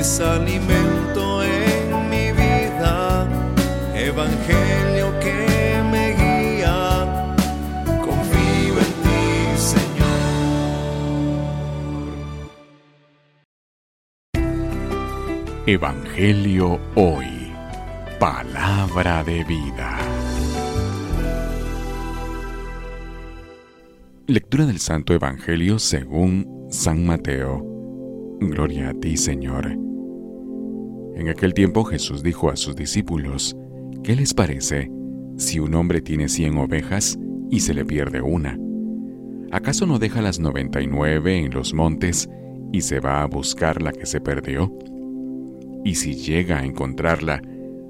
alimento en mi vida, evangelio que me guía, confío en ti, Señor. Evangelio hoy, palabra de vida. Lectura del Santo Evangelio según San Mateo. Gloria a ti, Señor. En aquel tiempo Jesús dijo a sus discípulos, ¿qué les parece si un hombre tiene cien ovejas y se le pierde una? ¿Acaso no deja las noventa y nueve en los montes y se va a buscar la que se perdió? Y si llega a encontrarla,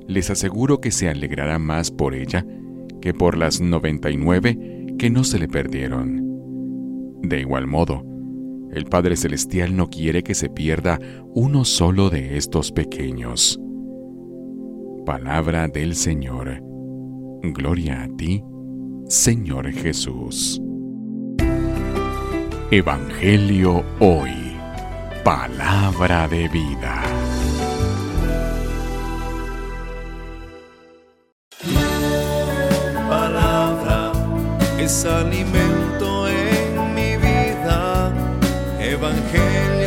les aseguro que se alegrará más por ella que por las noventa y nueve que no se le perdieron. De igual modo, el Padre Celestial no quiere que se pierda uno solo de estos pequeños. Palabra del Señor. Gloria a ti, Señor Jesús. Evangelio hoy. Palabra de vida. Palabra es alimento again.